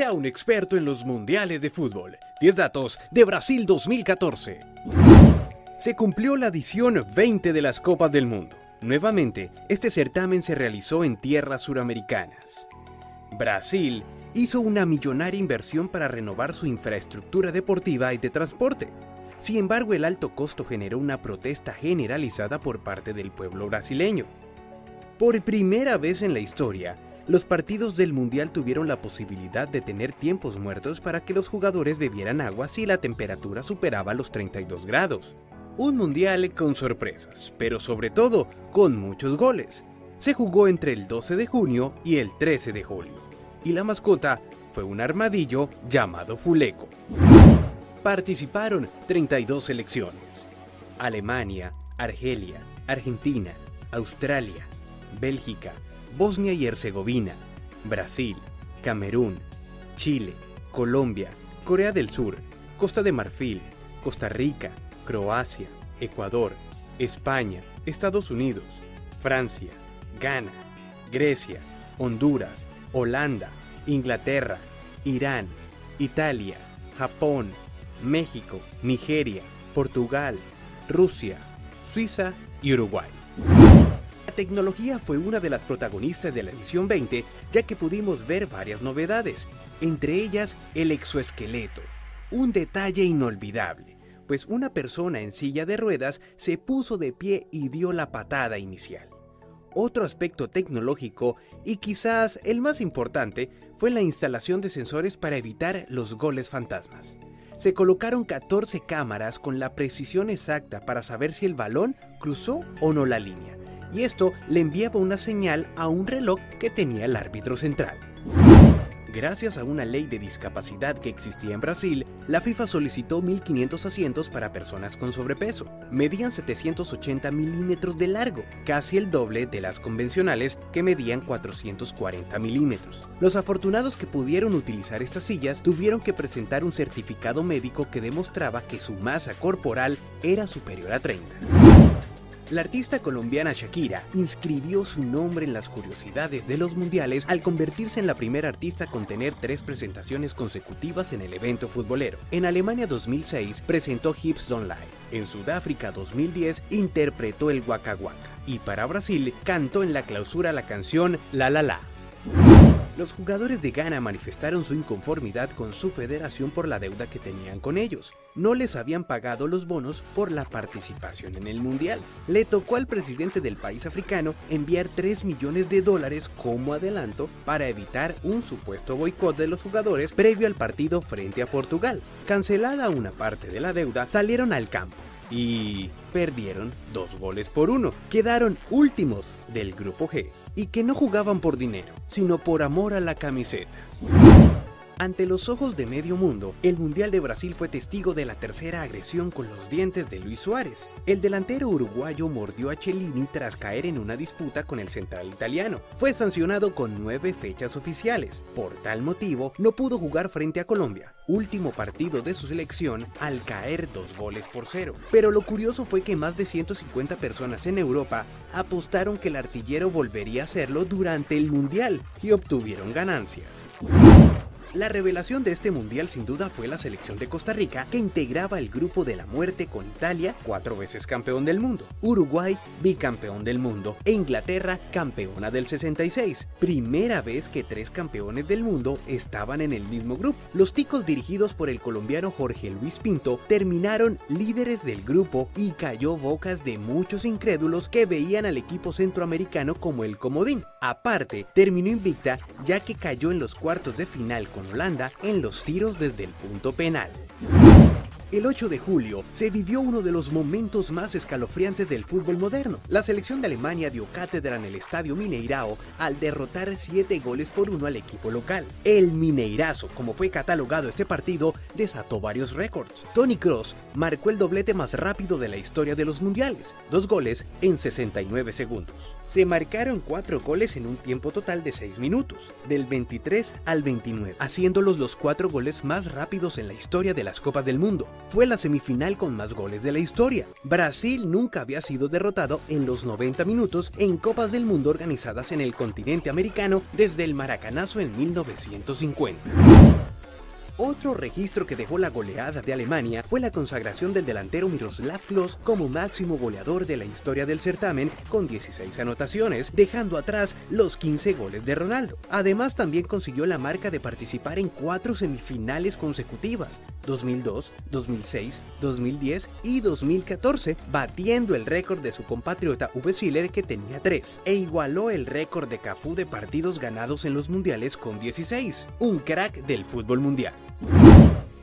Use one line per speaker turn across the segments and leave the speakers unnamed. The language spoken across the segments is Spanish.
Sea un experto en los mundiales de fútbol. 10 datos de Brasil 2014. Se cumplió la edición 20 de las Copas del Mundo. Nuevamente, este certamen se realizó en tierras suramericanas. Brasil hizo una millonaria inversión para renovar su infraestructura deportiva y de transporte. Sin embargo, el alto costo generó una protesta generalizada por parte del pueblo brasileño. Por primera vez en la historia, los partidos del Mundial tuvieron la posibilidad de tener tiempos muertos para que los jugadores bebieran agua si la temperatura superaba los 32 grados. Un Mundial con sorpresas, pero sobre todo con muchos goles. Se jugó entre el 12 de junio y el 13 de julio, y la mascota fue un armadillo llamado Fuleco. Participaron 32 selecciones. Alemania, Argelia, Argentina, Australia, Bélgica, Bosnia y Herzegovina, Brasil, Camerún, Chile, Colombia, Corea del Sur, Costa de Marfil, Costa Rica, Croacia, Ecuador, España, Estados Unidos, Francia, Ghana, Grecia, Honduras, Holanda, Inglaterra, Irán, Italia, Japón, México, Nigeria, Portugal, Rusia, Suiza y Uruguay. La tecnología fue una de las protagonistas de la edición 20, ya que pudimos ver varias novedades, entre ellas el exoesqueleto, un detalle inolvidable, pues una persona en silla de ruedas se puso de pie y dio la patada inicial. Otro aspecto tecnológico, y quizás el más importante, fue la instalación de sensores para evitar los goles fantasmas se colocaron 14 cámaras con la precisión exacta para saber si el balón cruzó o no la línea, y esto le enviaba una señal a un reloj que tenía el árbitro central. Gracias a una ley de discapacidad que existía en Brasil, la FIFA solicitó 1.500 asientos para personas con sobrepeso. Medían 780 milímetros de largo, casi el doble de las convencionales que medían 440 milímetros. Los afortunados que pudieron utilizar estas sillas tuvieron que presentar un certificado médico que demostraba que su masa corporal era superior a 30. La artista colombiana Shakira inscribió su nombre en las curiosidades de los mundiales al convertirse en la primera artista con tener tres presentaciones consecutivas en el evento futbolero. En Alemania 2006 presentó Hips Don't Lie. En Sudáfrica 2010 interpretó el Waka Waka. Y para Brasil cantó en la clausura la canción La La La. Los jugadores de Ghana manifestaron su inconformidad con su federación por la deuda que tenían con ellos. No les habían pagado los bonos por la participación en el Mundial. Le tocó al presidente del país africano enviar 3 millones de dólares como adelanto para evitar un supuesto boicot de los jugadores previo al partido frente a Portugal. Cancelada una parte de la deuda, salieron al campo y perdieron dos goles por uno. Quedaron últimos del grupo G y que no jugaban por dinero, sino por amor a la camiseta. Ante los ojos de medio mundo, el Mundial de Brasil fue testigo de la tercera agresión con los dientes de Luis Suárez. El delantero uruguayo mordió a Cellini tras caer en una disputa con el central italiano. Fue sancionado con nueve fechas oficiales. Por tal motivo, no pudo jugar frente a Colombia, último partido de su selección, al caer dos goles por cero. Pero lo curioso fue que más de 150 personas en Europa apostaron que el artillero volvería a hacerlo durante el Mundial y obtuvieron ganancias. La revelación de este mundial sin duda fue la selección de Costa Rica que integraba el grupo de la muerte con Italia, cuatro veces campeón del mundo, Uruguay, bicampeón del mundo, e Inglaterra, campeona del 66. Primera vez que tres campeones del mundo estaban en el mismo grupo. Los ticos dirigidos por el colombiano Jorge Luis Pinto terminaron líderes del grupo y cayó bocas de muchos incrédulos que veían al equipo centroamericano como el comodín. Aparte, terminó invicta ya que cayó en los cuartos de final con Holanda en los tiros desde el punto penal. El 8 de julio se vivió uno de los momentos más escalofriantes del fútbol moderno. La selección de Alemania dio cátedra en el estadio Mineirao al derrotar 7 goles por 1 al equipo local. El Mineirazo, como fue catalogado este partido, desató varios récords. Tony Cross marcó el doblete más rápido de la historia de los mundiales, dos goles en 69 segundos. Se marcaron 4 goles en un tiempo total de 6 minutos, del 23 al 29, haciéndolos los 4 goles más rápidos en la historia de las Copas del Mundo. Fue la semifinal con más goles de la historia. Brasil nunca había sido derrotado en los 90 minutos en Copas del Mundo organizadas en el continente americano desde el Maracanazo en 1950. Otro registro que dejó la goleada de Alemania fue la consagración del delantero Miroslav Klose como máximo goleador de la historia del certamen con 16 anotaciones, dejando atrás los 15 goles de Ronaldo. Además también consiguió la marca de participar en cuatro semifinales consecutivas, 2002, 2006, 2010 y 2014, batiendo el récord de su compatriota Uwe Siller que tenía 3, e igualó el récord de Cafú de partidos ganados en los mundiales con 16, un crack del fútbol mundial.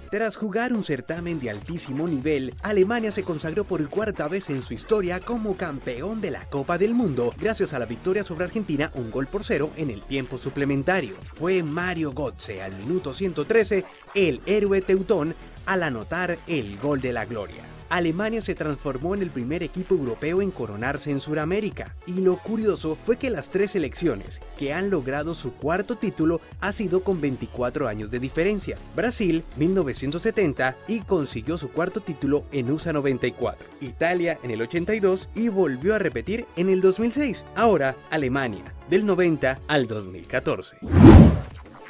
Tras jugar un certamen de altísimo nivel, Alemania se consagró por cuarta vez en su historia como campeón de la Copa del Mundo, gracias a la victoria sobre Argentina un gol por cero en el tiempo suplementario. Fue Mario Götze al minuto 113, el héroe teutón, al anotar el gol de la gloria. Alemania se transformó en el primer equipo europeo en coronarse en Sudamérica. Y lo curioso fue que las tres selecciones que han logrado su cuarto título ha sido con 24 años de diferencia. Brasil, 1970, y consiguió su cuarto título en USA 94. Italia en el 82 y volvió a repetir en el 2006. Ahora, Alemania, del 90 al 2014.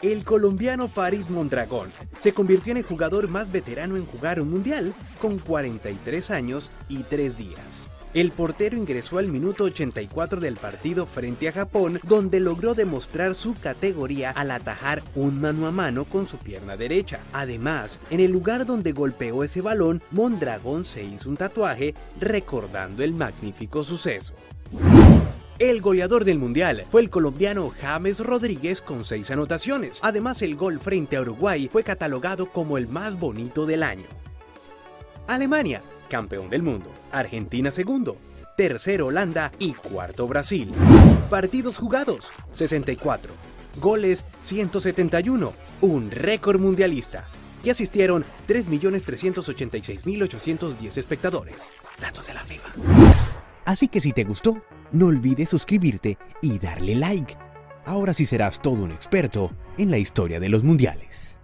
El colombiano Farid Mondragón se convirtió en el jugador más veterano en jugar un mundial, con 43 años y 3 días. El portero ingresó al minuto 84 del partido frente a Japón, donde logró demostrar su categoría al atajar un mano a mano con su pierna derecha. Además, en el lugar donde golpeó ese balón, Mondragón se hizo un tatuaje recordando el magnífico suceso. El goleador del Mundial fue el colombiano James Rodríguez con seis anotaciones. Además, el gol frente a Uruguay fue catalogado como el más bonito del año. Alemania, campeón del mundo. Argentina segundo. Tercero Holanda y cuarto Brasil. Partidos jugados, 64. Goles, 171. Un récord mundialista. Que asistieron 3.386.810 espectadores. Datos de la FIFA. Así que si te gustó, no olvides suscribirte y darle like. Ahora sí serás todo un experto en la historia de los mundiales.